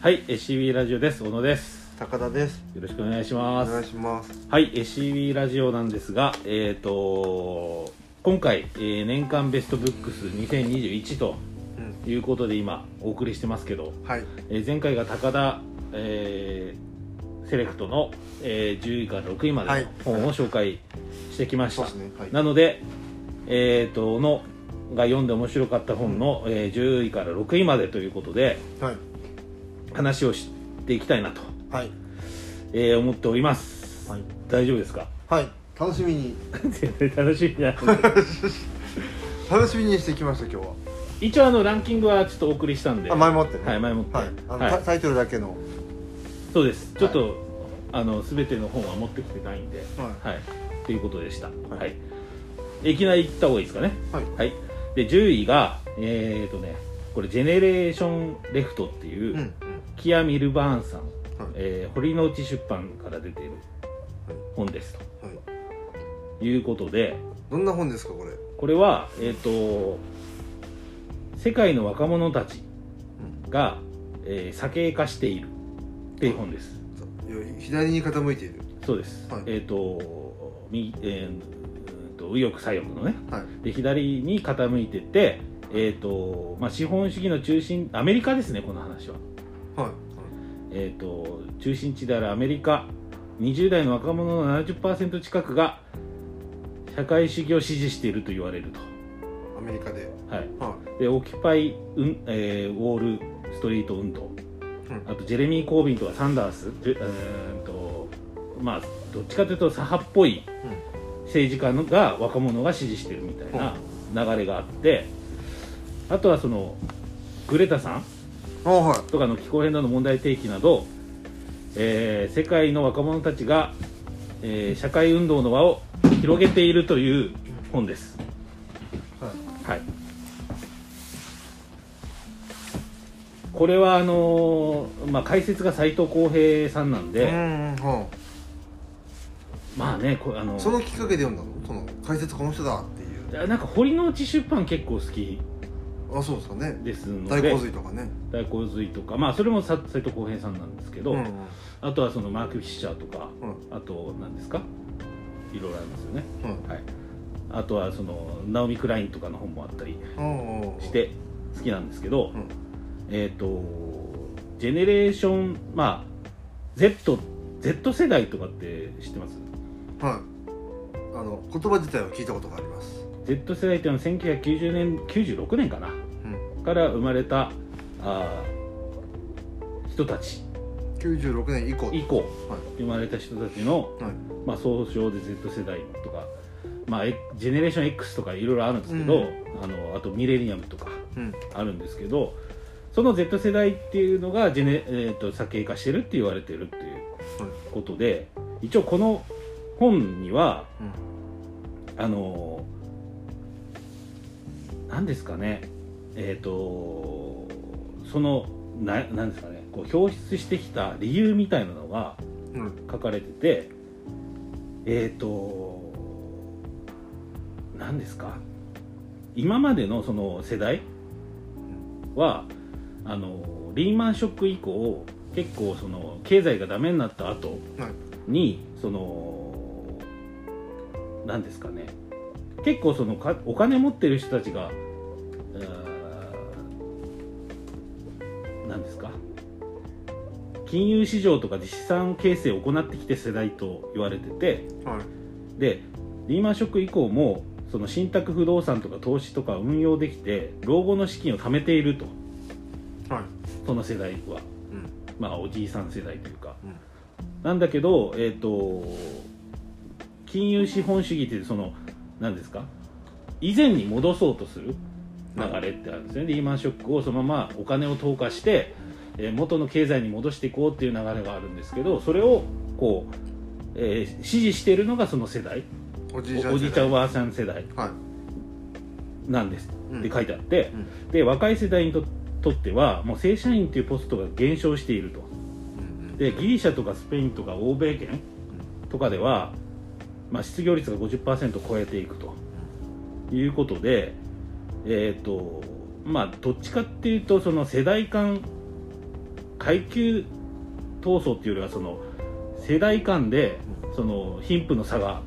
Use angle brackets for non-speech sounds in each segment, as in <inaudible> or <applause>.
はい、SCB ラジオです。小野です。高田ですよろしくお願いしおます。願いしますはい、SCB ラジオなんですが、えっ、と今回、えー年間ベストブックス2021とうんいうことで今お送りしてますけど、はいえー前回が高田、えーセレクトの、えー10位から6位まではいの本を紹介してきました。そうですねはいなので、えっ、とのが読んで面白かった本の、えー10位から6位までということではい話をしていきたいなと、はい。えー思っております、はい。大丈夫ですか？はい。楽しみに。<laughs> 楽しみな <laughs> 楽しみにしてきました今日は。一応あのランキングはちょっとお送りしたんで。あ前もってね。はい前もって。はい。あの、はい。タタイトルだけの。そうです。ちょっと、はあの全ての本は持ってきてないんで。ははい。ということでした。はい、いい、きなり言った方がいいですかね？はい。はい。で10位がえっ、とねこれジェネレーションレフトっていう、うんうんキア・ミルバーンさん、はい。えー堀之内出版から出ている本ですはい。ということでどんな本ですかこれ？これはえっ、と世界の若者たちが、えー、酒化化しているっていう本です、左に傾いている。そうです、はい。えっ、と右えーうんと右翼左翼のね。はい。で左に傾いててえっ、とまあ資本主義の中心アメリカですねこの話ははい。えー、と中心地であるアメリカ20代の若者の70%近くが社会主義を支持していると言われるアメリカで。と、はい、はでオキュパイ、うんえーウォール・ストリート運動いうん。あとジェレミー・コービンとかサンダースじゅえーとまあどっちかというと左派っぽい政治家のが若者が支持してるみたいな流れがあってあとはそのグレタさん。あはい。とかの気候変動の問題提起など、えー世界の若者たちが、えー社会運動の輪を広げているという本です。はい。はい。これはあのーまあ解説が斉藤浩平さんなんで、うんまあねこあのあそのきっかけで読んだの？その解説この人だっていう。なんか堀之内出版結構好きあそうですかね。ですの大で洪水とかね。大洪水とか。まあそれもさ斉藤浩平さんなんですけど、うんうん。あとはそのマーク・フィッシャーとか、うん。あと何ですか？いろいろありますよね。うん。はい、あとはそのナオミ・クラインとかの本もあったりして好きなんですけど、うん。えっ、とジェネレーションまあ Z, Z 世代とかって知ってます？はい。あの言葉自体は聞いたことがあります Z 世代っていうのは1990年96年かな？うん。から生まれたあー人たち。96年以降。以降。はい。生まれた人たちの、はい。まあ、総称で Z 世代とか、まあ、えジェネレーション X とかいろいろあるんですけど、うん。あのあとミレニアムとかうん。あるんですけどその Z 世代っていうのがジェネ、えー、と先鋭化してるって言われてるっていうことで一応この本にはあの何ですかね。えっ、とそのななんですかね。こう表出してきた理由みたいなのがうん。うん書かれててえっ、と何ですか。今までのその世代はあのリーマンショック以降結構その経済がダメになった後はい。にその何ですかね結構そのかお金持ってる人たちが何ですか？金融市場とかで資産形成を行ってきて世代と言われててはい。でリーマンショック以降もその信託不動産とか投資とか運用できて老後の資金を貯めていると。はい。その世代は。うん。まあおじいさん世代というか。うん。なんだけど、えっ、と、金融資本主義ってその、何ですか？以前に戻そうとする流れってあるんですね。リーマンショックをそのままお金を投下して、えー元の経済に戻していこうっていう流れがあるんですけど、それを、こう、えー支持しているのがその世代、おじいちゃんおばあさん世代。はい。なんです。うん。って書いてあって、うん。で、若い世代にととっては、もう正社員っていうポストが減少していると。うんでギリシャとかスペインとか欧米圏とかでは、まあ、失業率が50%を超えていくと。いうことで、えーとまあ、どっちかっていうとその世代間階級闘争っていうよりはその世代間でその貧富の差が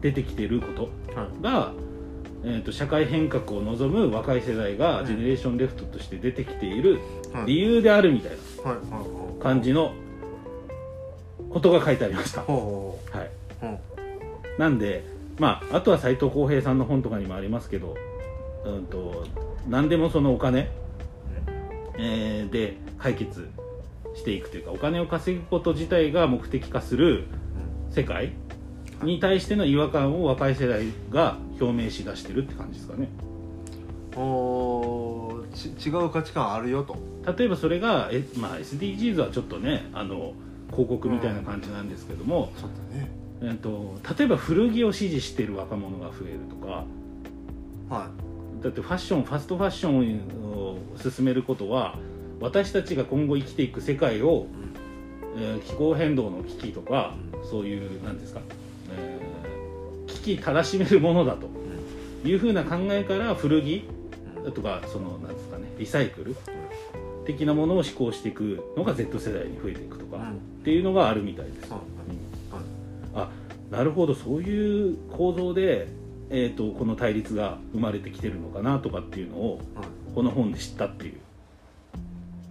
出てきてることはい。が、えー、と社会変革を望む若い世代がうんジェネレーションレフトとして出てきているはい。理由であるみたいな感じのことが書いてありました。はい、なんで、まあ、あとは斎藤浩平さんの本とかにもありますけど、うん、と何でもそのお金、えーで解決していくというかお金を稼ぐこと自体が目的化する世界に対しての違和感を若い世代が表明しだしてるって感じですかね。おーち違う価値観あるよと。例えばそれが、えまあ、SDGs はちょっとねあの広告みたいな感じなんですけども、ちょっとねえー、と例えば古着を支持している若者が増えるとか。はだってファッションファストファッションを進めることは私たちが今後生きていく世界を、えー気候変動の危機とか、そういうなんですか、えー危機たらしめるものだというふうな考えから古着いとかそのなんですかねリサイクル的なものを施行していくのが Z 世代に増えていくとか、うん。っていうのがあるみたいです、はい。うんあなるほどそういう構造で、えー、とこの対立が生まれてきてるのかなとかっていうのをはい。この本で知ったっていう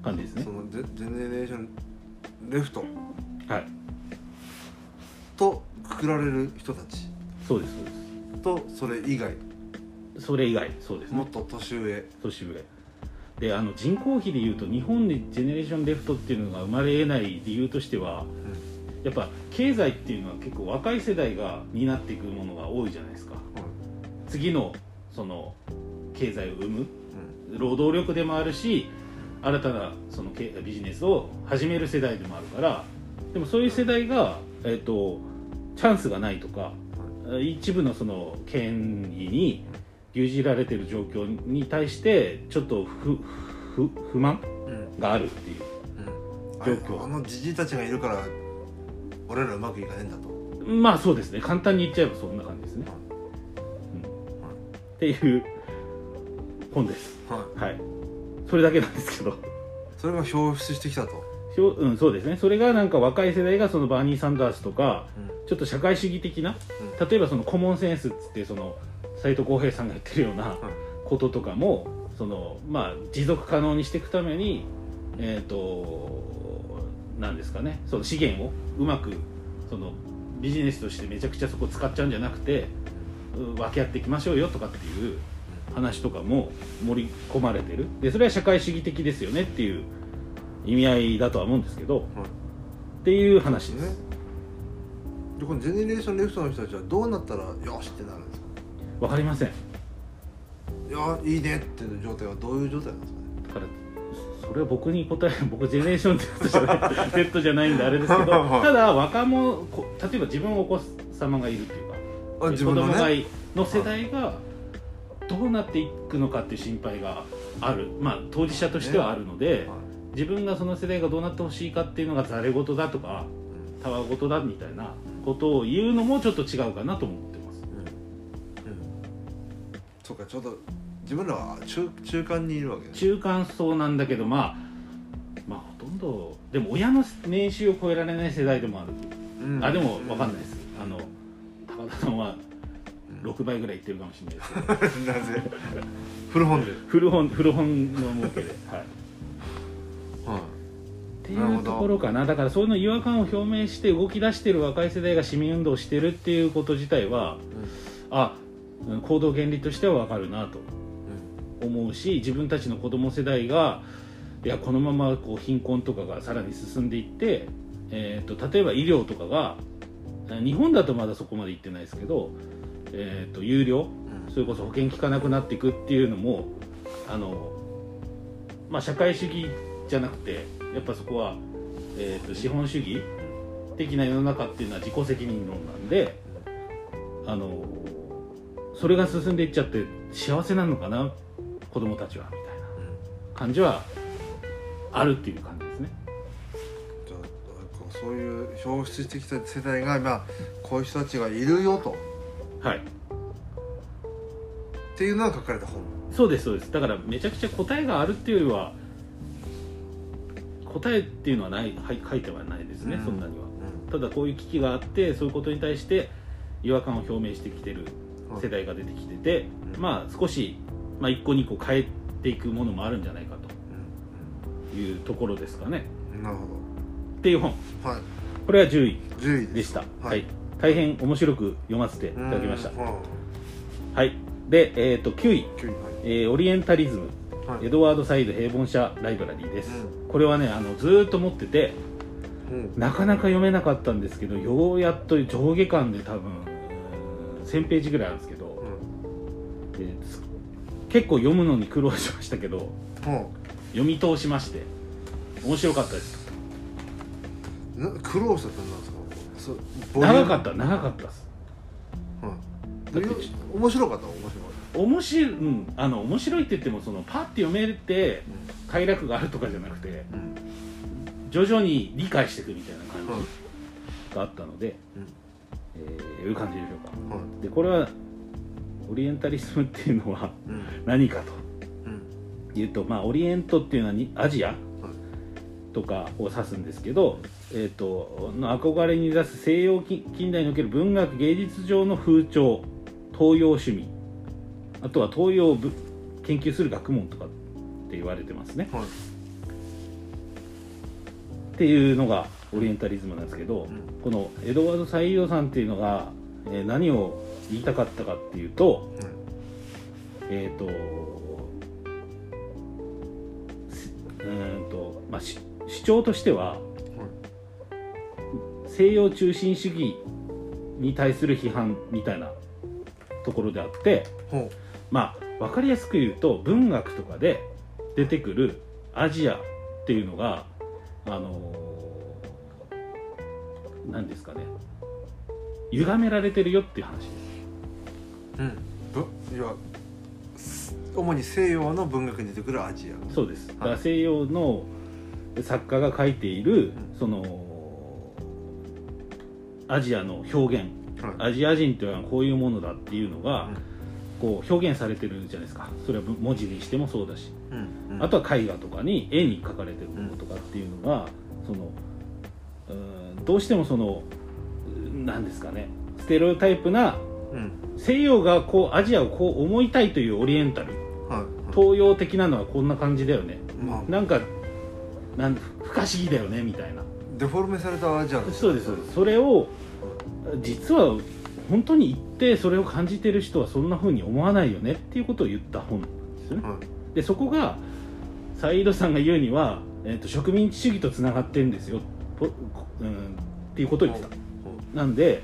感じですね。そのジェジェネレーションレフト。はい。とくくられる人たち。そうですそうでとそれ以外。すそれ以外そうですね。もっと年上。年上。であの人口比でいうと日本でジェネレーションレフトっていうのが生まれ得ない理由としてはやっぱ経済っていうのは結構若い世代が担っていくものが多いじゃないですか。次のその経済を生む労働力でもあるし新たなその経ビジネスを始める世代でもあるからでもそういう世代が、えっとチャンスがないとか一部のその権威に牛耳られてる状況に対してちょっと不不不満うんうんがあるっていう状状況。況あのじじいたちがいるから俺らうまくいかねえんだと。まあそうですね。簡単に言っちゃえばそんな感じですね、うん。っていう本です。はい。はい。それだけなんですけど。それが表出してきたと。ひょうん、そうですね。それがなんか若い世代がそのバーニー・サンダースとかちょっと社会主義的な例えばそのコモンセンスっつってその斎藤浩平さんが言ってるようなこととかもそのまあ持続可能にしていくためにえっ、となんですかね。その資源をうまくそのビジネスとしてめちゃくちゃそこ使っちゃうんじゃなくてう分け合っていきましょうよとかっていう話とかも盛り込まれてる。でそれは社会主義的ですよねっていう意味合いだとは思うんですけどっていう話です、ねでこのジェネレーションレフトの人たちはどうなったらよしってなるんですか？わかりません。いやいいねっていう状態はどういう状態なんですかね？だからそれは僕に答え <laughs> 僕ジェネレーション Z じゃない <laughs> Z じゃないんであれですけどただ若者こ例えば自分のお子様がいるっていうかあ自分の子供がねいの世代がどうなっていくのかっていう心配がある。まあ当事者としてはあるので、はい。自分がその世代がどうなってほしいかっていうのがざれ言だとかたわごとだみたいなことを言うのもちょっと違うかなと思ってます。うん。うん。そうかちょうど自分らは中中間にいるわけです中間層なんだけどまあまあほとんどでも親の年収を超えられない世代でもある、うん。あでも分かんないです、あの高田さんは6倍ぐらいいってるかもしれないです。<laughs> なぜ？古本で、古本古本の儲けで。はい。はい、っていうところかな。だからそういうの違和感を表明して動き出してる若い世代が市民運動をしてるっていうこと自体はあうん。行動原理としては分かるなと思うし自分たちの子供世代がいやこのままこう貧困とかがさらに進んでいって、えー、と例えば医療とかがえ日本だとまだそこまでいってないですけど、えー、と有料うん。それこそ保険効かなくなっていくっていうのもあの、まあ、社会主義じゃなくてやっぱそこは、えー、と資本主義的な世の中っていうのは自己責任論なんであのそれが進んでいっちゃって幸せなのかな子供たちはみたいな感じはあるっていう感じですね。じゃあそういう表出してきた世代が今こういう人たちがいるよと。はい。っていうのが書かれた本。そうですそうです。だからめちゃくちゃ答えがあるっていうよりは答えっていうのはないはい書いてはないですね、うん。そんなには。うただこういう危機があってそういうことに対して違和感を表明してきてるん世代が出てきてて、うん。まあ少し、まあ、1個2個変えていくものもあるんじゃないかうというところですかね。んなるほっていう本。どはい。これは10位10位でしでした。はい、大変面白く読ませていただきました。うんははい。で、えー、と9位、い9位はい。えーオリエンタリズム。はい。エドワード・サイド平凡社ライブラリーです、うこれはねあのずーっと持っててうん。なかなか読めなかったんですけどようやっと上下巻で多分1000ページぐらいあるんですけど、です結構読むのに苦労しましたけどうん。うん読み通しまして面白かったです。な苦労したってなんですか？そ長かった長かったです。はいだってで面白かった面白かっ面白い、うん、あの面白いって言ってもそのパッて読めて快楽があるとかじゃなくてたうん。徐々に理解していくみたいな感はいじがあったので、うん。えーいう感じでしょうか。はでこれはオリエンタリスムっていうのはうん。何かと。うん。いうと、まあ、オリエントっていうのはにアジアとかを指すんですけど、えー、との憧れに出す西洋近近代における文学芸術上の風潮東洋趣味あとは東洋をぶ研究する学問とかって言われてますね。はい。っていうのがオリエンタリズムなんですけど、うん。このエドワード・サイードさんっていうのが、えー何を言いたかったかっていうとえっ、とすうーんと、まあ、し主張としては西洋中心主義に対する批判みたいなところであってほまあ分かりやすく言うと文学とかで出てくるアジアっていうのがあのー何ですかね歪められてるよっていう話ですううん。ぶいやす主に西洋の文学に出てくるアジア。そうです。だから西洋の作家が書いているうん。そのアジアの表現。はい。アジア人というのはこういうものだっていうのがうん。こう表現されてるじゃないですか。それは文字にしてもそうだし。うん。うん。あとは絵画とかに絵に描かれてるものとかっていうのがそのうどうしてもその何ですかね。ステレオタイプなうん西洋がこうアジアをこう思いたいというオリエンタルはい。東洋的なのはこんな感じだよね。まあ。なんかなん不可思議だよねみたいな。デフォルメされたアジアのそうですそれを実は本当に言ってそれを感じてる人はそんな風に思わないよねっていうことを言った本ですよね。はい。でそこがサイードさんが言うには、えー、と植民地主義とつながってるんですよぽうん、っていうことを言ってた。なんで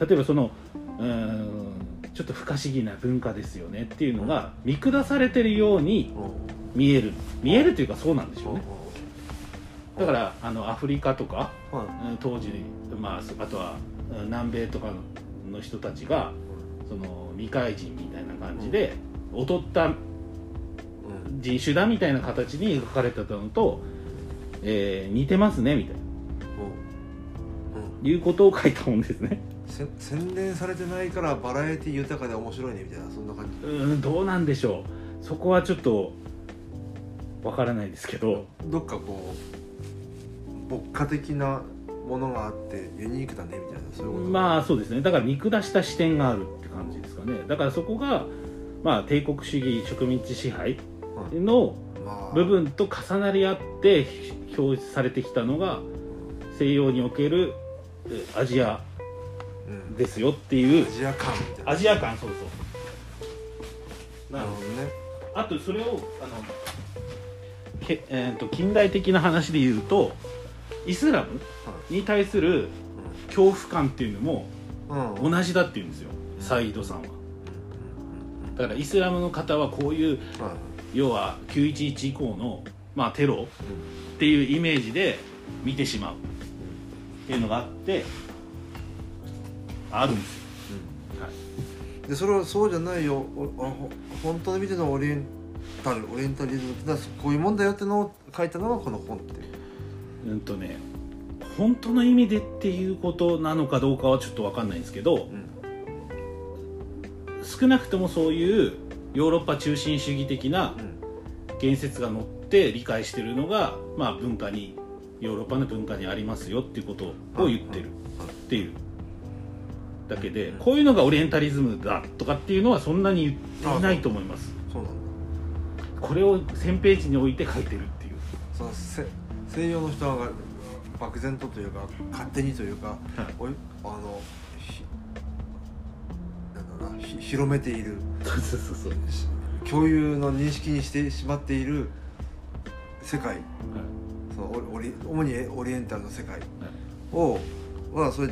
例えばそのうん。ちょっと不可思議な文化ですよねっていうのが見下されてるようにうん。見える。見えるというかそうなんでしょうね。うだからあのアフリカとか当時、まあ、あとはうん南米とかの人たちがその未開人みたいな感じで劣ったうん。人種だみたいな形に描かれてたのと、えー似てますねみたいな。うん。いうことを書いた本ですね。せ洗練されてないからバラエティ豊かで面白いねみたいなそんな感じ。うんどうなんでしょう。そこはちょっとわからないですけど。どっかこう牧歌的なものがあってユニークだねみたいなそういうこと？まあそうですね。だから見下した視点があるって感じですかね。だからそこがまあ帝国主義植民地支配のまあ。部分と重なり合って表示されてきたのが西洋におけるえアジアうんですよっていうアジア感アジア感そうそう。ななるのほどね。あとそれをあのけ、えー、と近代的な話で言うとイスラムに対する恐怖感っていうのもうん。うん同じだっていうんですよ。サイードさんは。だからイスラムの方はこういうはい。要は911以降の、まあ、テロっていうイメージで見てしまうっていうのがあってあるんですよ、はい、でそれはそうじゃないよ。本当の意味でのオリエンタルオリエンタリズムってのはこういうもんだよってのを書いたのがこの本っていう。うんとね本当の意味でっていうことなのかどうかはちょっと分かんないんですけどうん少なくともそういうヨーロッパ中心主義的なうん。言説が載っって理解してるのが、まあ、文化にヨーロッパの文化にありますよっていうことを言ってるっていうだけでこういうのがオリエンタリズムだとかっていうのはそんなに言っていないと思います。そう。なんだ。これを1000ページに置いて書いてるっていう。そのせ西洋の人が漠然とというか勝手にというか、はい。おいあのひなんだろうなひ広めている。そうそうそうそう、し共有の認識にしてしまっている世界。そのオリ主にオリエンタルの世界を、まあそれ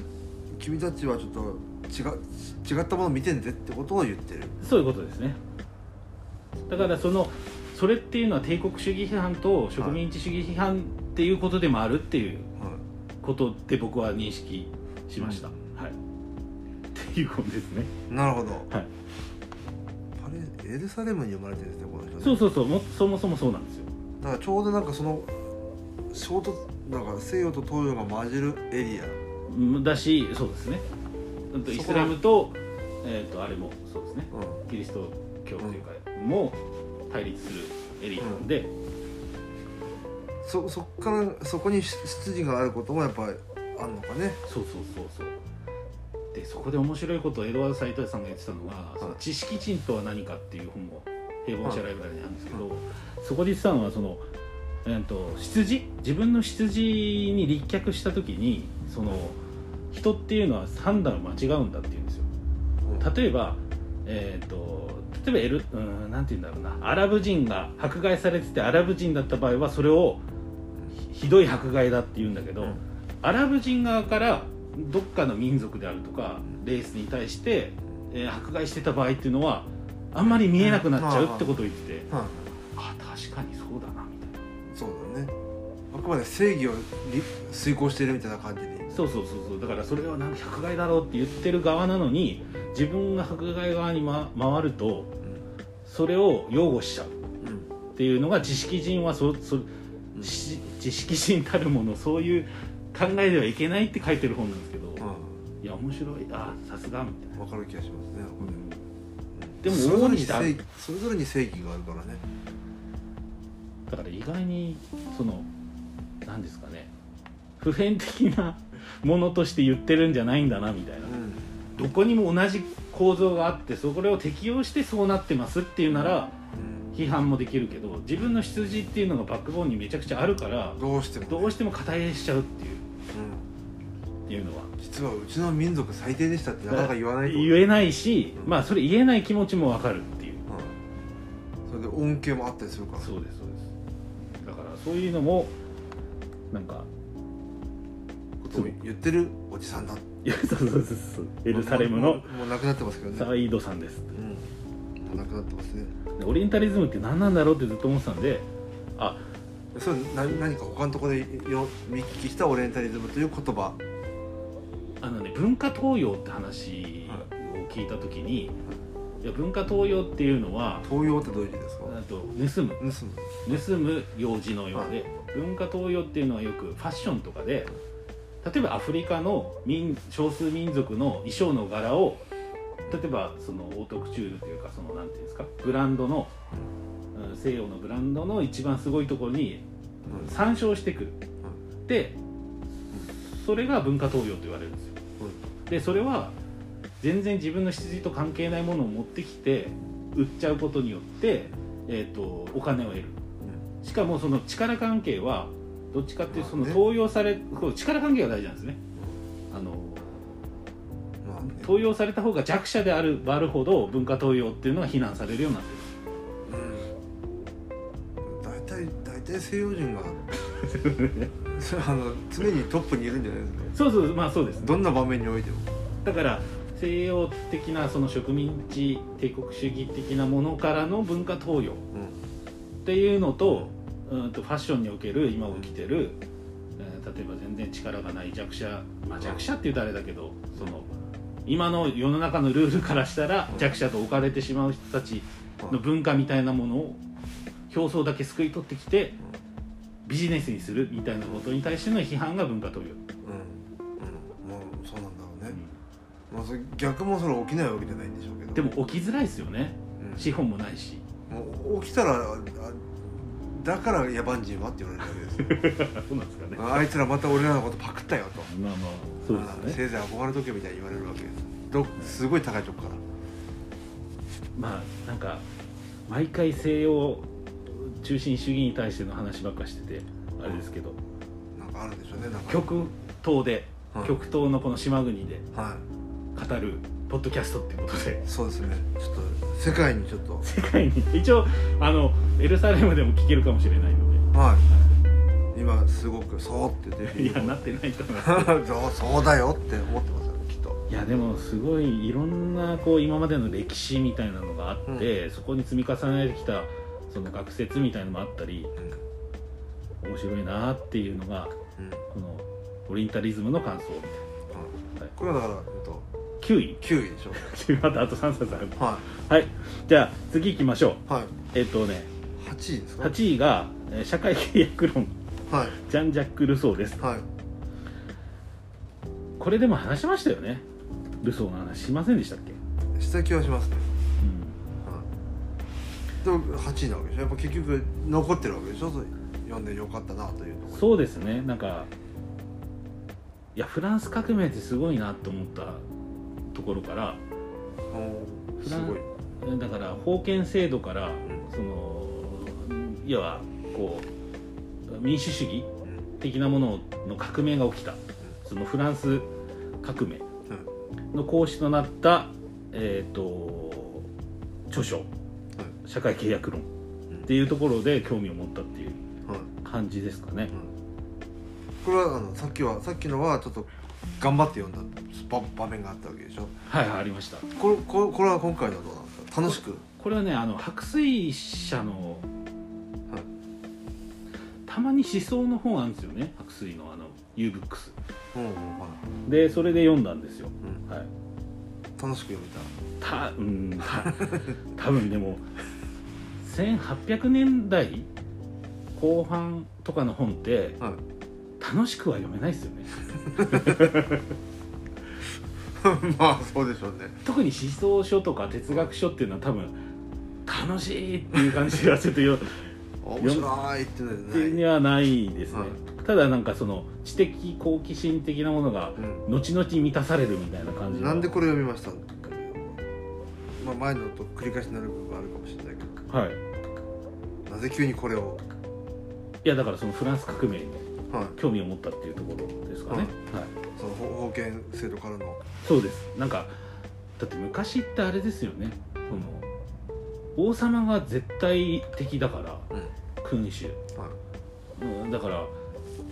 君たちはちょっと違違ったものを見てんでってことを言ってる。そういうことですね。だからそのそれっていうのは帝国主義批判と植民地主義批判っていうことでもあるっていうはことで僕は認識しました、はい。っていうことですね。い、なるほど、はい。パレエルサレムに生まれてるんですねこの人ね。そうそうそう。もそもそもそうなんですよ。だからちょうどなんかその衝突なんか西洋と東洋が混じるエリア。うんだしそうですね。イスラムと,、えー、とあれもそうですね。うキリスト教というか、も対立するエリアなんで、ん、そそっからそこに出自があることもやっぱりあるのかね。そうそうそうそう。でそこで面白いことをエドワード・サイトイさんが言ってたのが、その知識人とは何かっていう本も平凡社ライブラリにあるんですけど、そこで言ってたのはその、えー、と出自？自分の出自に立脚した時にその人っていうのは判断を間違うんだっていうんですよ。例えば、えー、と例えばエルうんなんて言うんだろうな。アラブ人が迫害されててアラブ人だった場合はそれをひひどい迫害だって言うんだけど、うん。アラブ人側からどっかの民族であるとかレースに対して、えー迫害してた場合っていうのはあんまり見えなくなっちゃうってことを言ってて、はいあ確かにそうだなみたいな。そうだね。あくまで正義をり遂行しているみたいな感じにそうそうそうそう。だからそれはなんか迫害だろうって言ってる側なのに自分が迫害側に、ま、回るとそれを擁護しちゃうっていうのが知識人はそそし知識人たるものそういう考えではいけないって書いてる本なんですけど、いや面白いあさすがみたいな、わかる気がしますね、で。もそれぞれそれぞれに正義があるからね。だから意外にその何ですかね普遍的なものとして言ってるんじゃないんだなみたいな、うん。どこにも同じ構造があってそれを適用してそうなってますっていうなら批判もできるけど自分の出自っていうのがバックボーンにめちゃくちゃあるからどうしてもね、どうしても肩入れしちゃうっていう。うん。っていうのは。実はうちの民族最低でしたってなかなか言わないと。言えないし、うん。まあそれ言えない気持ちもわかるっていう。うん、それで恩恵もあったりするから。そうですそうです。だからそういうのもなんか言ってるおじさんだ。いやそうそうそうそう。エルサレムのもうもう亡くなってますけどねサイードさんですうんもくなってますねでオリエンタリズムって何なんだろうってずっと思ってたんであそれ何何か他のところでよ見聞きしたオリエンタリズムという言葉あのね文化東洋って話を聞いた時に、いや文化東洋っていうのは東洋ってどういう字ですかあと盗む盗む盗む用事のようで、は文化東洋っていうのはよくファッションとかで例えばアフリカの民少数民族の衣装の柄を例えばそのオートクチュールというかそのなんていうんですかブランドの、西洋のブランドの一番すごいところに参照してくる、でそれが文化東洋と言われるんですよ。でそれは全然自分の出自と関係ないものを持ってきて売っちゃうことによって、えー、とお金を得る。しかもその力関係はどっちかっていうとその登用されこう力関係が大事なんですね。あの登用された方が弱者であるあるほど文化登用っていうのは非難されるようになってる。うん。大体大体西洋人がそれあの常にトップにいるんじゃないですか。そうそうまあそうです。ねどんな場面においても。だから西洋的なその植民地帝国主義的なものからの文化登用うっていうのと,、うん、とファッションにおける今起きてる、えー例えば全然力がない弱者、まあ、弱者って言うとあれだけどその今の世の中のルールからしたらうん弱者と置かれてしまう人たちの文化みたいなものを表層だけ救い取ってきてビジネスにするみたいなことに対しての批判が文化登用、んうんうんもうそうなんだろうね、まあ、それ逆もそれ起きないわけじゃないんでしょうけど。でも起きづらいですよね。うん。資本もないし。もう起きたらあだから野蛮人はって言われるわけですよ。<laughs> そうなんですかね。あいつらまた俺らのことパクったよと。まあまあそうですね。せいぜい憧れとけみたいに言われるわけです。どすごい高いとこから。まあなんか毎回西洋中心主義に対しての話ばっかしててあれですけど。なんかあるんでしょうねなんか。極東で、はい。極東のこの島国では語るポッドキャストっていうことで。いそうですね。ちょっと世界にちょっと。世界に。一応あのエルサレムでも聞けるかもしれないのはい。今すごくそうって出てでいやなってないと思います。そ <laughs> うそうだよって思ってますよねきっと。いやでもすごいいろんなこう今までの歴史みたいなのがあって、そこに積み重ねてきたその学説みたいなのもあったり面白いなっていうのがうん。うんこのオリエンタリズムの感想みたい。はい。これはだから、9位。9位でしょ <laughs> またあと3冊ある。ははい。じゃあ次行きましょう。いはい。えっ、とね8位ですか？8位が、えー社会契約論。はい。ジャン・ジャック・ルソーです。はい。これでも話しましたよね。ルソーの話。しませんでしたっけ？した気はしますね、うん。はい、でも8位なわけでしょ？やっぱ結局残ってるわけでしょ？読んでよかったなというところ。そうですね。なんかいやフランス革命ってすごいなと思ったところからすごい。だから封建制度からん。そのいわばこう民主主義うん的なものの革命が起きた。そのフランス革命の講師となった、えー、と著書「社会契約論」っていうところで興味を持ったっていうはい。感じですかね。これはあのさっきはさっきのはちょっと頑張って読んだ場場面があったわけでしょ？はいはいありました。これこれこれは今回のはどうなんですか？楽しく。これはねあの白水社の、はい。たまに思想の本あるんですよね白水のあの U ブックスうんうんはい。でそれで読んだんですよ、うん。はい、楽しく読めた。うんた <laughs> 多分でも1800年代後半とかの本ってたはい楽しくは読めないですよね。<laughs> まあそうでしょうね。特に思想書とか哲学書っていうのは多分楽しいっていう感じがちょっとよ面白いっていうのはない。ですね、はいただなんかその知的好奇心的なものがう後々満たされるみたいな感じのんなんでこれ読みましたまあ前のと繰り返しになる部分あるかもしれないけど。はい。なぜ急にこれを？いやだからそのフランス革命にはい興味を持ったっていうところですかね、はい。その封建制度からの。そうです。なんかだって昔ってあれですよね。その王様が絶対的だからうん。君主、はい。うん、だから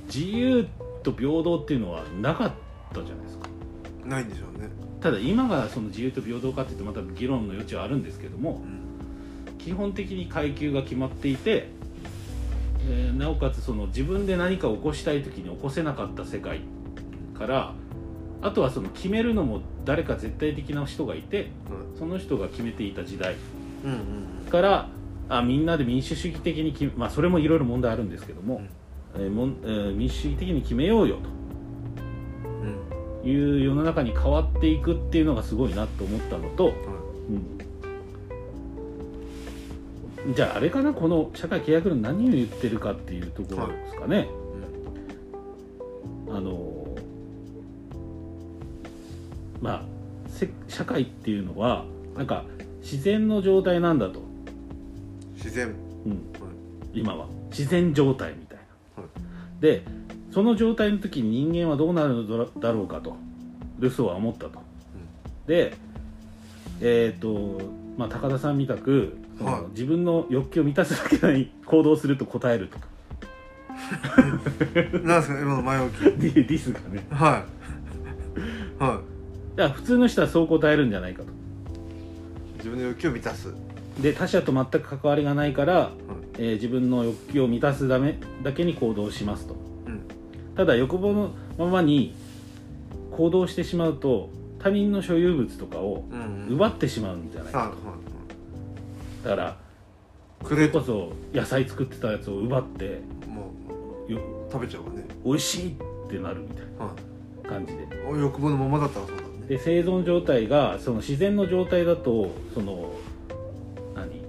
自由と平等っていうのはなかったじゃないですか。ないんでしょうね。ただ今がその自由と平等かっていうとまた議論の余地はあるんですけどもうん。基本的に階級が決まっていて、えーなおかつその自分で何かを起こしたい時に起こせなかった世界からあとはその決めるのも誰か絶対的な人がいてその人が決めていた時代うんうんからあみんなで民主主義的に決め、まあ、それもいろいろ問題あるんですけども、えーもんえー民主主義的に決めようようんうん。という世の中に変わっていくっていうのがすごいなと思ったのと、はうん、じゃああれかなこの社会契約論何を言ってるかっていうところですかね、い。うんあのまあせ社会っていうのはなんか自然の状態なんだと、自然。うん、今は。自然状態みたいな、はでその状態の時に人間はどうなるのだろうかと。ルソーは思ったと、でえっ、とまあ高田さんみたくはい。自分の欲求を満たすだけに行動すると答えるとか。<laughs> なんですか今の前置き。ディディスがね。はい。はい。だから普通の人はそう答えるんじゃないかと。自分の欲求を満たす。はで他者と全く関わりがないから、い。えー自分の欲求を満たすためだけに行動しますと。うん。ただ欲望のままに行動してしまうと他人の所有物とかをうんうん。奪ってしまうんじゃないはいはかとだからそれこそ野菜作ってたやつを奪ってもよう食べちゃうわね。美味しいってなるみたいはな感じで。いお欲望のままだったらそうだね。で生存状態がその自然の状態だとその何？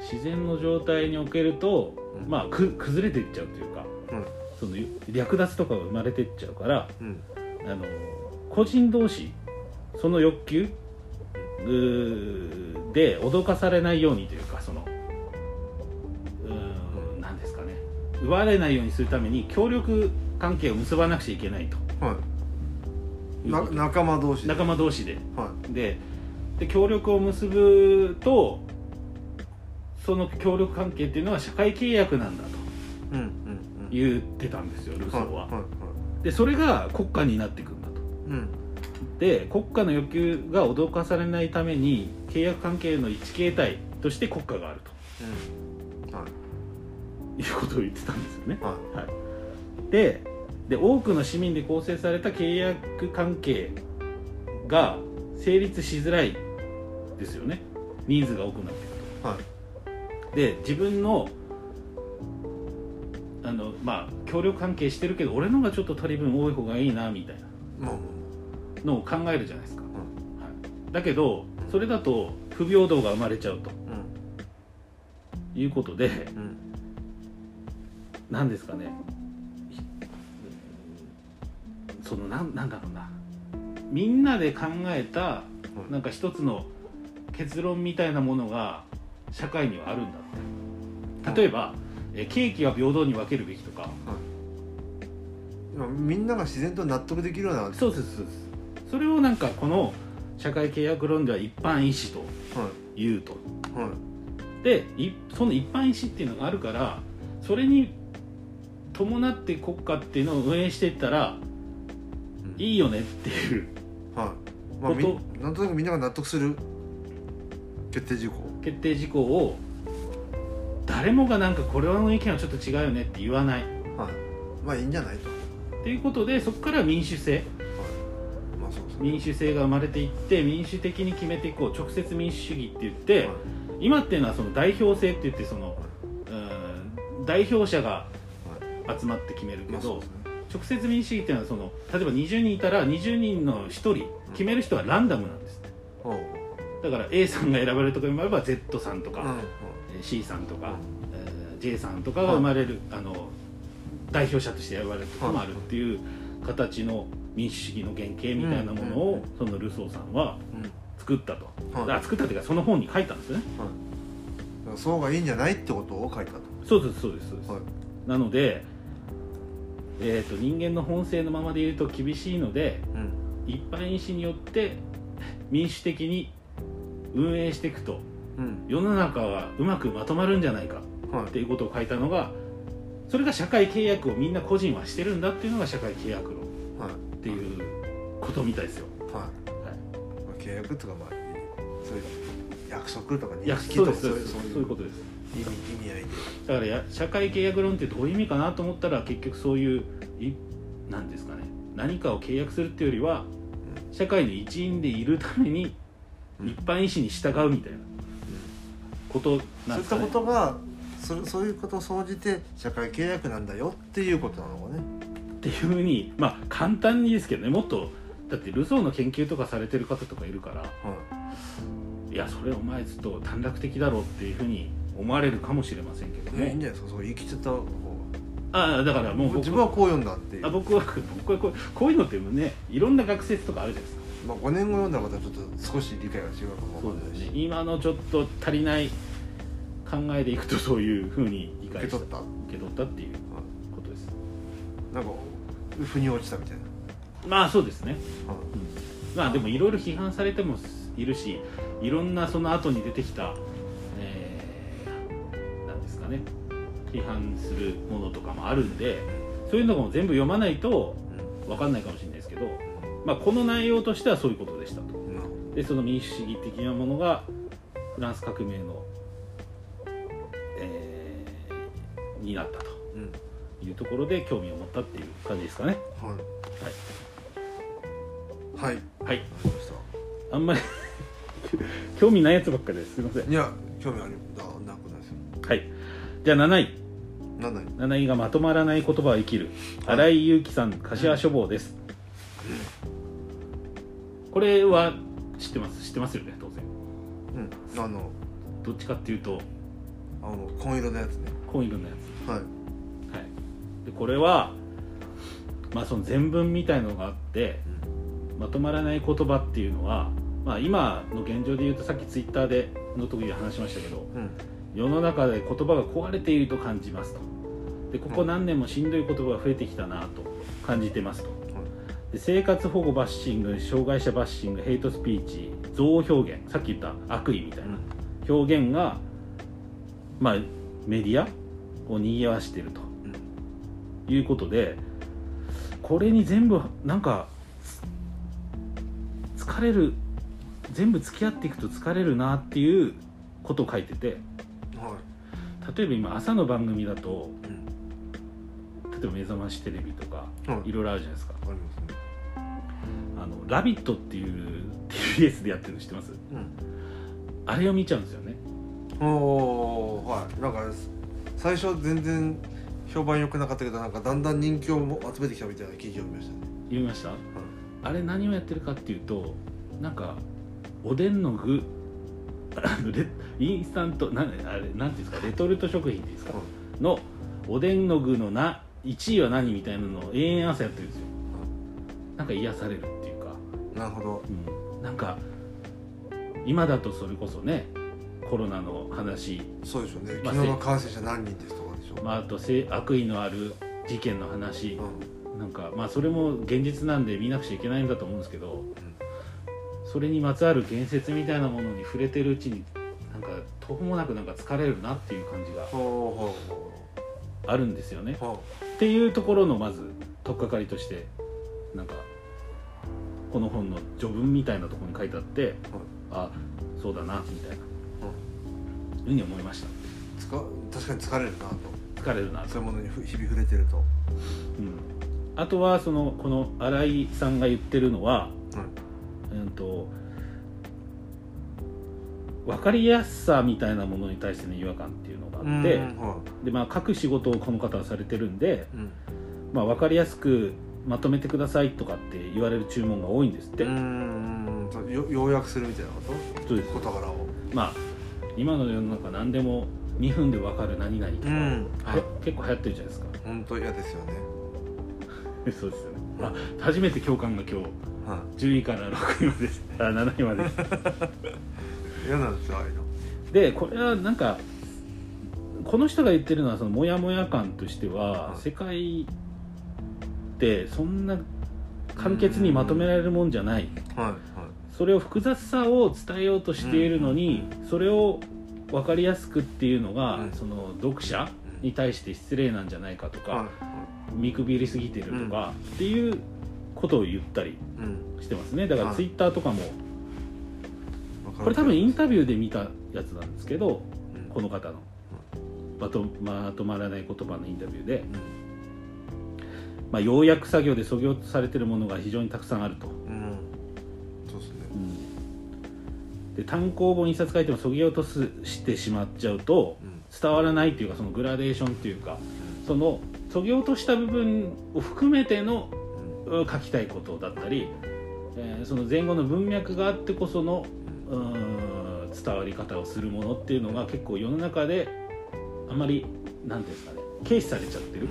自然の状態におけると、うん。まあく崩れていっちゃうというかうん。その略奪とかが生まれていっちゃうからうん。あの個人同士その欲求で脅かされないようにというかそのうーんなんですかね。奪われないようにするために協力関係を結ばなくちゃいけないと。はい。仲間同士で。仲間同士で。はでで協力を結ぶとその協力関係っていうのは社会契約なんだと。いうんうんうん。言ってたんですよルソーは。はいはいでそれが国家になっていくんだと。うんで国家の欲求が脅かされないために契約関係の一形態として国家があるうん。はい。ということを言ってたんですよね。ははい、でで多くの市民で構成された契約関係が成立しづらいですよね。人数が多くなっていくと。いはい。で自分のあのまあ協力関係してるけど俺のがちょっと取り分多い方がいいなみたいな。まあまのを考えるじゃないですか、はい、だけどそれだと不平等が生まれちゃうと。あいうことでうん。うん何ですかね。ひそのなんなんだろうな。みんなで考えたなんか一つの結論みたいなものが社会にはあるんだって。例えば、えケーキは平等に分けるべきとか。まあみんなが自然と納得できるようなそうですそうですそれをなんかこの社会契約論では一般意思とは言うと。い。はい。でいその一般意思っていうのがあるからそれに伴って国家っていうのを運営していったらうん。いいよねっていうはい。まあなんとなくみんなが納得する。決定事項。決定事項を誰もがなんかこれの意見はちょっと違うよねって言わない。はい。まあいいんじゃないと。っていうことでそこから民主制。まあそうですね民主制が生まれていって民主的に決めていこう直接民主主義って言って、はい。今っていうのはその代表制って言ってその、うん代表者が集まって決めるけど、直接民主主義っていうのはその例えば20人いたら20人の1人決める人はランダムなんですだから A さんが選ばれるとかもあれば Z さんとか、C さんとか、えー J さんとかが生まれる、あの代表者として選ばれるとかもあるっていう形の民主主義の原型みたいなものを、そのルソーさんはうん。作ったと、はい。あ作ったっていうかその本に書いたんですよね。はいそうがいいんじゃないってことを書いたと。そうですそうですそうです、はい。なので、えー、と人間の本性のままでいると厳しいのでうん。一般意思によって民主的に運営していくと。うん。世の中はうまくまとまるんじゃないか。はい。っていうことを書いたのがそれが社会契約をみんな個人はしてるんだっていうのが社会契約論。はいっていうことみたいですよ、はい。はい、まあ契約とかまあそういう約束とか認識そうです。そうとかそういうですそういうことです。意味意味合いで。だからや社会契約論ってどういう意味かなと思ったら結局そういういなんですかね。何かを契約するっていうよりは社会の一員でいるためにうん。一般意思に従うみたいなことそういったなんですかね。ことがそれそういうことを総じて社会契約なんだよっていうことなのかねっていうふうにまあ簡単にですけどねもっとだってルソーの研究とかされてる方とかいるからはい。やそれお前ちょっと短絡的だろうっていうふうに思われるかもしれませんけどい、ね、いいんもじゃないですか生きてた方ああだからもう自分はこう読んだっていう。あ僕は僕はこうこういうのってねいろんな学説とかあるじゃないですか。まあ、5年後読んだらまたちょっと少し理解が違うかもそうですね。今のちょっと足りない考えでいくとそういうふうに理解した。受け取った、受け取ったっていうことです。なんか腑に落ちたみたいな、まあそうですね。はまあでもいろいろ批判されてもいるしいろんなその後に出てきた、えーなんですかね。批判するものとかもあるんでそういうのも全部読まないとい分かんないかもしれないですけど、まあ、この内容としてはそういうことでしたと。でその民主主義的なものがフランス革命の、えーになったというところで興味を持ったっていう感じですかね。はい。はい。わはい。かりましあんまり <laughs> 興味ないやつばっかりですすいません。たいや興味あるあなくないですよ。はい。じゃあ7位。なんない7位がまとまらない言葉は生きる。新井祐樹さん柏書房です。これは知ってます？知ってますよね？当然。うん。あのどっちかっていうと。あの紺色のやつね。紺色のやつ。はいこれは、まあ、その全文みたいのがあってまとまらない言葉っていうのは、まあ、今の現状で言うとさっきツイッターでの時に話しましたけどうん。世の中で言葉が壊れていると感じますと。でここ何年もしんどい言葉が増えてきたなと感じてますと。で生活保護バッシング障害者バッシングヘイトスピーチ憎悪表現さっき言った悪意みたいな。表現が、まあ、メディアを賑わしてるということでこれに全部なんか疲れる全部付き合っていくと疲れるなっていうことを書いてては例えば今朝の番組だというん。例えば「目覚ましテレビ」とかはい。いろいろあるじゃないですか。ありますね「あのラビット!」っていう TBS でやってるの知ってます？あれを見ちゃうんですよね。うんおーはい。なんか最初全然評判良くなかったけどなんかだんだん人気をも集めてきたみたいな記事を見ましたね。言いました？あれ何をやってるかっていうとなんかおでんの具 <laughs> インスタントなんあれなんていうんですか？レトルト食品っていうんですか、のおでんの具のな1位は何みたいなのを永遠朝やってるんですよ。なんか癒されるっていうか、なるほど。うん、なんか今だとそれこそねコロナの話、そうでしょうね。まあ昨日の感染者何人ですとまあ、あとせ悪意のある事件の話。う、ん。なんかまあそれも現実なんで見なくちゃいけないんだと思うんですけど、それにまつわる言説みたいなものに触れてるうちになんか途方もなくなんか疲れるなっていう感じがあるんですよね。っていうところのまず取っかかりとしてなんかこの本の序文みたいなところに書いてあって、あそうだなみたいなふうに思いました。うつか確かに疲れるなと疲れるなと。そういうものにふ日々触れてると。うん、あとはそのこの新井さんが言ってるのは、うん、と分かりやすさみたいなものに対しての違和感っていうのがあって、うんはでまあ、書く仕事をこの方はされてるんで、いうん。まあ、分かりやすくまとめてくださいとかって言われる注文が多いんですって、うーん要約するみたいなこと？そうです。事柄を。まあ今の世の中何でも2分で分かる何々とか、ん。は結構流行ってるじゃないですか。本当嫌ですよね。<laughs> そうですよね、あ初めて共感が今日。は10位から6位まであ7位まで <laughs> 嫌なんですよああいうの。でこれはなんかこの人が言ってるのはそのモヤモヤ感としては、はい。世界ってそんな簡潔にまとめられるもんじゃない。はい。はい。それを複雑さを伝えようとしているのに、それを分かりやすくっていうのが、うん。その読者に対して失礼なんじゃないかとか、はい。見くびりすぎてるとか、っていうことを言ったりうん。してますね。だからはい。ツイッターとかも、これ多分インタビューで見たやつなんですけどうん。この方の。まとまとまらない言葉のインタビューで、まあ、要約作業でそぎ落とされてるものが非常にたくさんあると、で単行本一冊書いてもそぎ落とすしてしまっちゃうとうん。伝わらないっていうかそのグラデーションっていうかそのそぎ落とした部分を含めての書きたいことだったり、えーその前後の文脈があってこその伝わり方をするものっていうのが結構世の中であまりなんていうんですかね軽視されちゃってる。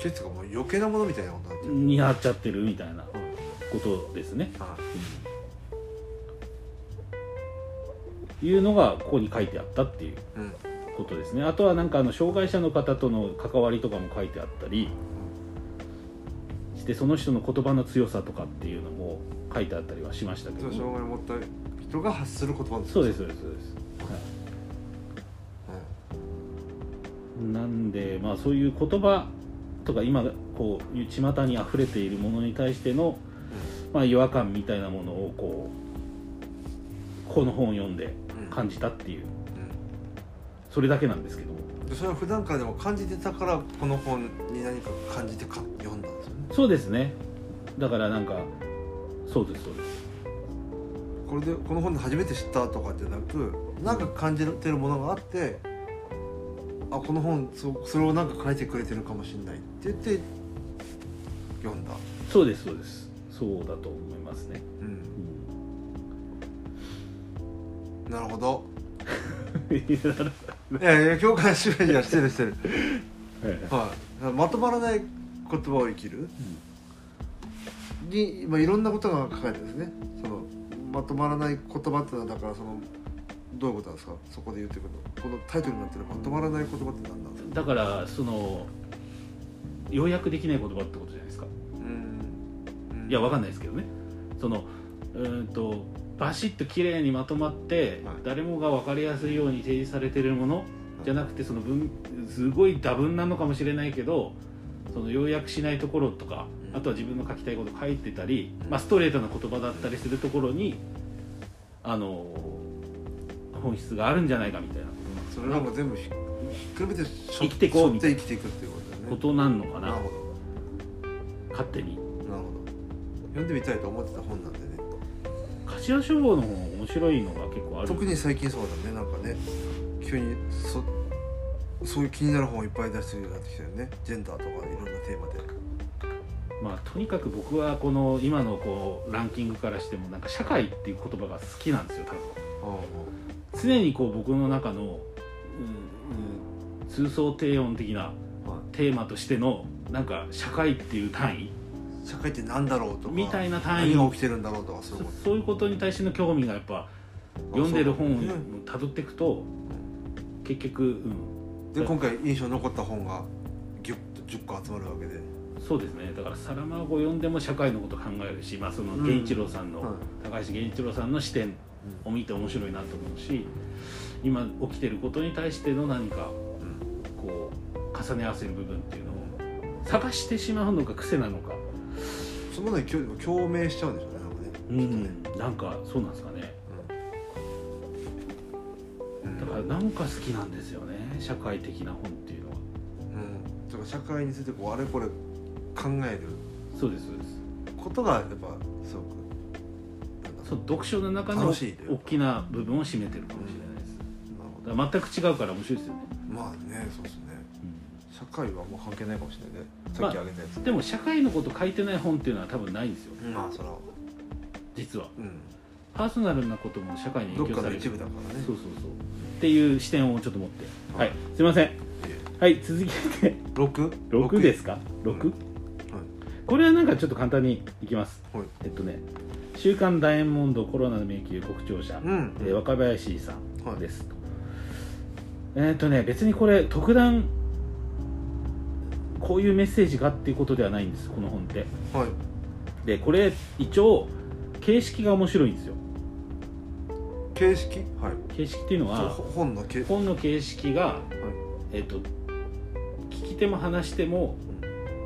ケツがもう余計なものみたいなことになっちゃってる。みたいなうん。ことですね。はい。うのがここに書いてあったっていうことですね。あとはなんかあの障害者の方との関わりとかも書いてあったりしてその人の言葉の強さとかっていうのも書いてあったりはしましたけど。障害を持った人が発する言葉のそうですそうですそうです、はなんでまあそういう言葉とか今こう巷に溢れているものに対しての、まあ、違和感みたいなものをこうこの本を読んで感じたっていう。うそれだけなんですけど。それは普段からでも感じてたからこの本に何か感じてか読んだんですよね。そうですね。だからなんかそうですそうです。これでこの本で初めて知ったとかじゃなくなんか感じてるものがあってあこの本そそれをなんか書いてくれてるかもしれないって言って読んだ、そうですそうです。そうだと思いますね、うん、なるほど。<laughs> いやいや共感しないやしてるしてる。はい。はい。まとまらない言葉を生きる、に、まあ、いろんなことが書かれてですね。そのまとまらない言葉ってのはだからそのどういうことなんですか？そこで言ってくるの。このタイトルになってるまとまらない言葉って何なんですか？だからその要約できない言葉ってことじゃないですか。うん。いやわかんないですけどね。そのうーんとバシッと綺麗にまとまって、はい。誰もが分かりやすいように提示されてるものじゃなくてその文すごい多文なのかもしれないけどその要約しないところとか、うん。あとは自分の書きたいこと書いてたり、うん。まあ、ストレートな言葉だったりするところにあの本質があるんじゃないかみたいな。それなんか全部ひひっくるめて生きてこうみたいな。生きていくっていうことだよね。ことなんのかな。なるほ勝手に。どなるほど。読んでみたいと思ってた本なんでね柏書房の本面白いのが結構ある。特に最近そうだね。なんかね急にそそういう気になる本をいっぱい出してるようになってきたよね。ジェンダーとかいろんなテーマで。まあ、とにかく僕はこの今のこうランキングからしてもなんか社会っていう言葉が好きなんですよ多分。あ常にこう僕の中の、うんうん、通奏低音的なテーマとしてのなんか社会っていう単位い、社会って何だろうとかみたいな単位。何が起きてるんだろうとかそういうこそそういうことに対しての興味がやっぱ読んでる本をたどっていくと結局、うん、とで今回印象に残った本がギュッと10個集まるわけで。そうですね。だから「サラマーゴ」読んでも社会のこと考えるし、まあ、そのうん。源一郎さんの、はい。高橋源一郎さんの視点を見て面白いなと思うし今起きてることに対しての何かうん。こう重ね合わせる部分っていうのを探してしまうのが癖なのかそのまで共共鳴しちゃうんでしょうねなんかね。きっとねなんかそうなんですかね。うん。だからなんか好きなんですよね社会的な本っていうのは。うん。だから社会についてこうあれこれ考える。そうですそうです。ことがやっぱすごくそう読書の中の大きな部分を占めてるかもしれないです。なるほだから全く違うから面白いですよね、どまあねそうですね社会はもう関係ないかもしれないね。さまあっき挙げたやつ、でも社会のこと書いてない本っていうのは多分ないんですよ。まあそれは実は。うん。パーソナルなことも社会にどっ影響される。かの一部だからね。そうそうそう。っていう視点をちょっと持って。は、はい。すいません。はい続けて。6? 6ですか？6? これはなんかちょっと簡単にいきます。はい。えっとね「週刊ダイヤモンドコロナの迷宮国庁舎」うん。えー若林さはいんですと、えっとね別にこれ特段こういうメッセージがっていうことではないんですこの本って。はい。でこれ一応形式が面白いんですよ。形式？はい。形式っていうのそうはほ本のけ本の形式が、はい。えっと聞き手も話しても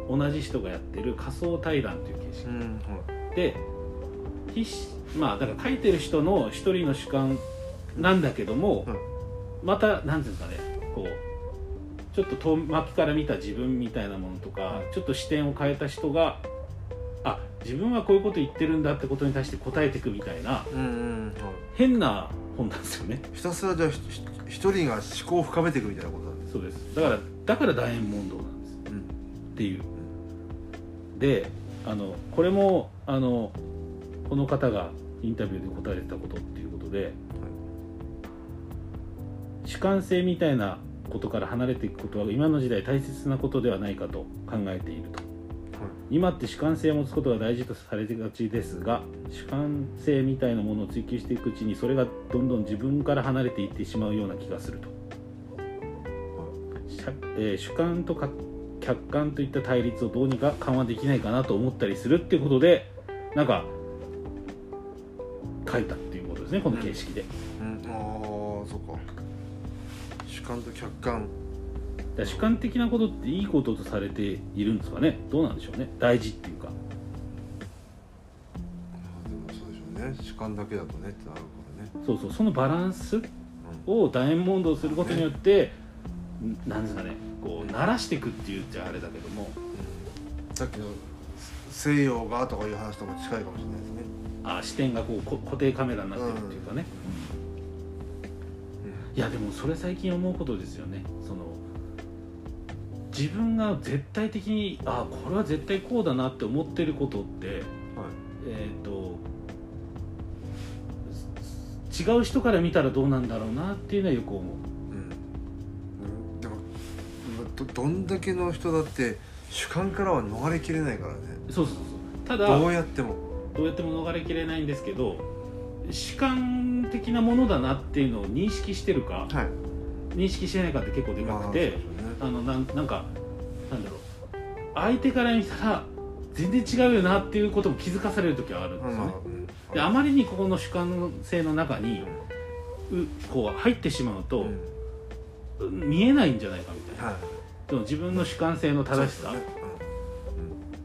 同じ人がやってる仮想対談という形式。うんはい。で筆しまあだから書いてる人の一人の主観なんだけども、うんまたなんていうんですかねこうちょっと遠巻きから見た自分みたいなものとか、ちょっと視点を変えた人があ自分はこういうこと言ってるんだってことに対して答えていくみたいなうんうんはい変な本なんですよね。ひたすらじゃあ一人が思考を深めていくみたいなことなんですそうです。だからだから大円問答なんです。うんっていう。であのこれもあのこの方がインタビューで答えてたことっていうことで、主観性みたいなことから離れていくことは今の時代大切なことではないかと考えていると、今って主観性を持つことが大事とされてがちですが主観性みたいなものを追求していくうちにそれがどんどん自分から離れていってしまうような気がすると、えー主観とか客観といった対立をどうにか緩和できないかなと思ったりするっていうことでなんか書いたっていうことですねこの形式で、うん、ああそうか。主観と客観。主観的なことっていいこととされているんですかね。どうなんでしょうね。大事っていうか。でもそうでしょうね。主観だけだとねってなるからね、そうそう。そのバランスうん。を楕円問答することによって、んなんですかね。こう慣らしていくって言っちゃあれだけども。さっきの西洋がとかいう話とも近いかもしれないですね。あ視点がこうこ固定カメラになってるっていうかね、いやでもそれ最近思うことですよね。その自分が絶対的にあこれは絶対こうだなって思ってることってはい。えっ、と違う人から見たらどうなんだろうなっていうのはよく思う。うん。でもどどんだけの人だって主観からは逃れきれないからね。そうそうそう。ただどうやっても。どうやっても逃れきれないんですけど主観的なものだなっていうのを認識してるかはい。認識してないかって結構でかくて、まああのなんなんかなんだろう。相手から見たら全然違うよなっていうことも気づかされる時はあるんですよね、であまりにここの主観性の中にうこう入ってしまうと、うん。見えないんじゃないかみたいな、はい。その自分の主観性の正しさ、そうですね。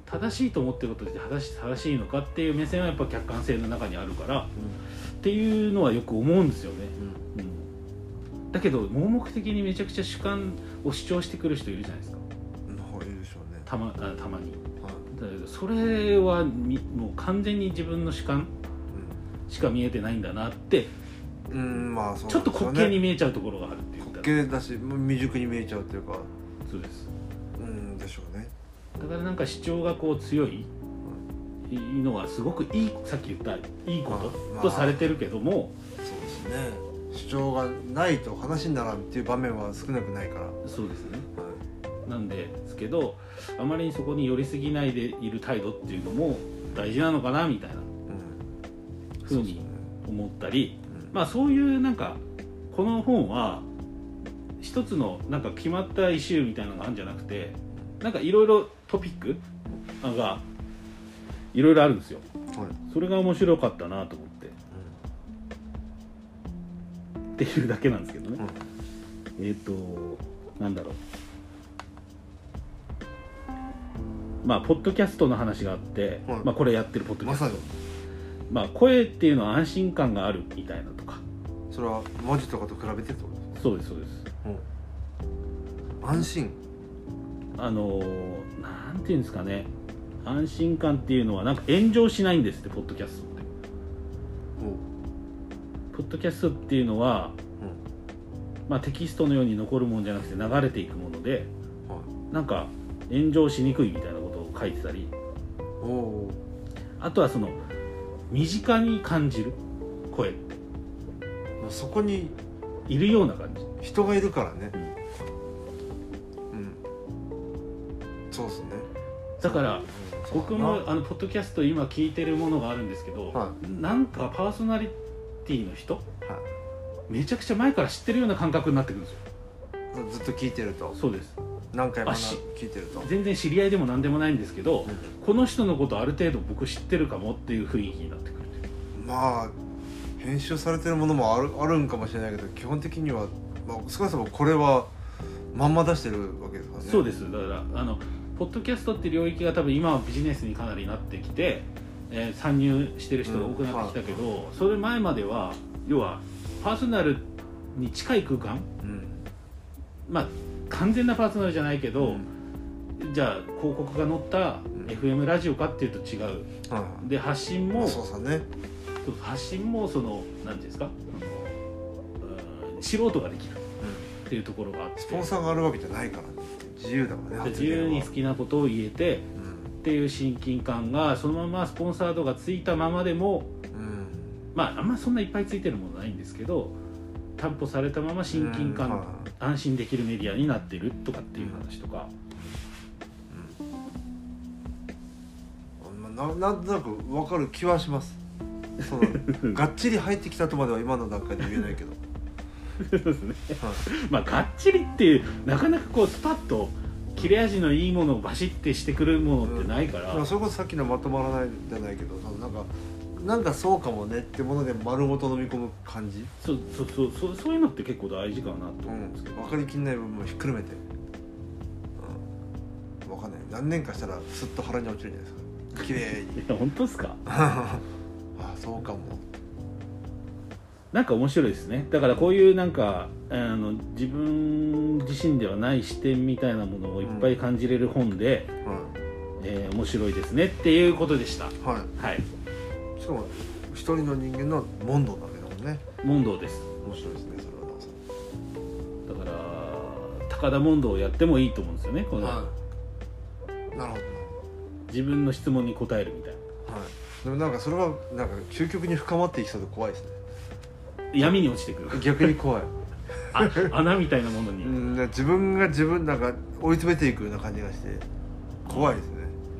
正しいと思ってることで正し正しいのかっていう目線はやっぱ客観性の中にあるからっていうのはよく思うんですよね、うん。うん。うん、だけど盲目的にめちゃくちゃ主観を主張してくる人いるじゃないですか。たまあたまに。はい。それはみもう完全に自分の主観しか見えてないんだなってうんうんまあそうちょっと滑稽に見えちゃうところがあるって言ったら滑稽だし未熟に見えちゃうっていうか。そうです。うんでしょうね。だからなんか主張がこう強いいいのはすごくいいさっき言ったいいこととされてるけどもそうですね。主張がないと話にならんっていう場面は少なくないから、はそうですね。い。なんですけどあまりにそこに寄りすぎないでいる態度っていうのも大事なのかなみたいなうん、ふうに思ったりうん。まあそういうなんかこの本は一つのなんか決まったイシューみたいなのがあるんじゃなくてなんかいろいろトピックがいろいろあるんですよ。はい。それが面白かったなと思って。っていうだけなんですけどね、えっ、となんだろう。まあポッドキャストの話があって、はい。まあこれやってるポッドキャスト。ままあ声っていうのは安心感があるみたいなとか。それは文字とかと比べてってことですそうですそうです。か、安心。あのーなんていうんですかね安心感っていうのはなんか炎上しないんですってポッドキャストって。お。ポッドキャストっていうのは、まあ、テキストのように残るもんじゃなくて流れていくものではなんか炎上しにくいみたいなことを書いてたり。あとはその身近に感じる声って。まあそこにいるような感じ。人がいるからね。うん、そうですねだからうん僕もあのポッドキャスト今聞いてるものがあるんですけど、はなんかパーソナリティの人はめちゃくちゃ前から知ってるような感覚になってくるんですよ。いずっと聞いてると。そうです。何回も聞いてると。全然知り合いでも何でもないんですけど、うん。この人のことある程度僕知ってるかもっていう雰囲気になってくる。まあ編集されてるものもあるあるんかもしれないけど基本的には、まあ、少なくともこれはまんま出してるわけですからね。そうです。だからあのポッドキャストって領域が多分今はビジネスにかなりなってきて、えー参入してる人が多くなってきたけど、それ前までは要はパーソナルに近い空間うん。まあ完全なパーソナルじゃないけど、うん。じゃあ広告が載った FM ラジオかっていうと違う。はで発信いもそうさね。発信もその何ていうんですか？素人ができるっていうところがあって。スポンサーがあるわけじゃないからね自由だからねで自由に好きなことを言えてうん。っていう親近感がそのままスポンサードがついたままでもうん。まああんまそんないっぱいついてるものないんですけど担保されたまま親近感、安心できるメディアになってるとかっていう話とか、ななんとなく分かる気はします。その <laughs> がっちり入ってきたとまでは今の段階で言えないけど、そうですねはいまあがっちりっていうなかなかこうスパッと切れ味のいいものをバシッてしてくるものってないから、まあそれこそさっきのまとまらないじゃないけどなんかなんかそうかもねってもので丸ごと飲み込む感じ、そうそうそうそうそういうのって結構大事かなとうん思うんですけど、分かりきんない部分もひっくるめて、うん、分かんない。何年かしたらスッと腹に落ちるんじゃないですか。綺麗に。いや本当ですか？<laughs> あそうかもなんか面白いですね。だからこういうなんかあの自分自身ではない視点みたいなものをいっぱい感じれる本で、はえー面白いですね。っていうことでした。い、ははい。い、しかも一人の人間の問答だけだもんね。問答です。面白いですねそれは。だから高田問答をやってもいいと思うんですよねこの、んはい。なるほど。自分の質問に答えるみたいはい。でもなんかそれはなんか究極に深まっていきそうで怖いですね闇に落ちてくる。逆に怖い。<laughs> あ穴みたいなものに、うん自分が自分なんか追い詰めていくような感じがして怖いですね。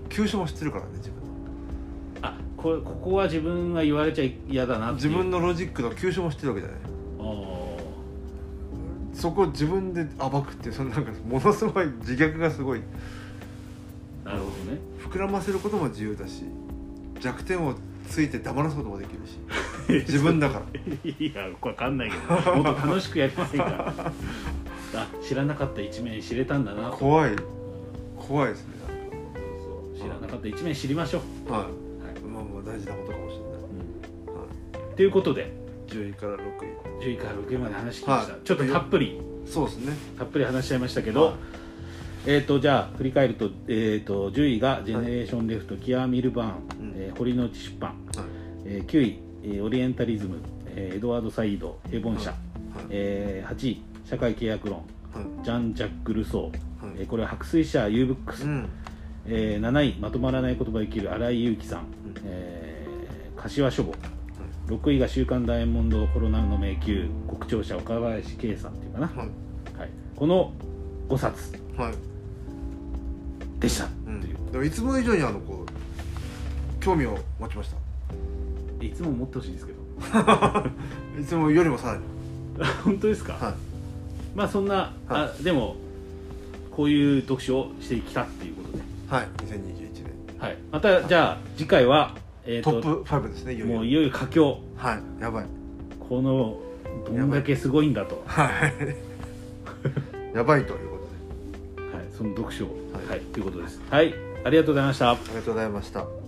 急所も知ってるからね自分。あこここは自分が言われちゃ嫌だな自分のロジックの急所も知ってるわけじゃない。あそこを自分で暴くってそのなんかものすごい自虐がすごい。ーなるほどね。膨らませることも自由だし弱点をついて黙らすこともできるし。<laughs> 自分だから。いや分かんないけどもっと楽しくやりませんか <laughs> あ知らなかった一面知れたんだな。と怖い。怖いですね。知らなかった一面知りましょう、はい。はいまあまあ大事なことかもしれない。うん。ということで。10位から6位。10位から6位まで話聞きました、はい。ちょっとたっぷり。そうですね。たっぷり話しちゃいましたけど、はい。えー、とじゃあ振り返ると,、えー、と10位が「ジェネレーションレフト、キア・ミルバーン」うん。えー堀之内出版、はいえー9位、えーオリエンタリズム、えーエドワード・サイード平凡社、はい。えー8位社会契約論はい。ジャン・ジャック・ルソー、はい。えーこれは白水社 U ブックス、うん。えー7位まとまらない言葉生きる新井祐樹さん、ん。えー柏書房6位が「週刊ダイヤモンドコロナの迷宮」国庁舎岡林圭さんっていうかな、はい。はい、この5冊はい。でした、ういう。でもいつも以上にあのこう興味を持ちましたいつも持ってほしいですけど。<laughs> いつもよりもさらに。<laughs> 本当ですか、はい。まあそんな、あでもこういう読書をしてきたっていうことで、はい。2021年はい、またじゃあ次回は、えートップ5ですねいよいよ。もういよいよ佳境。はい。やばい。このどんだけすごいんだと、はい。<laughs> やばいということで。はい、その読書を、はい。はい、ということです。はい。ありがとうございました。ありがとうございました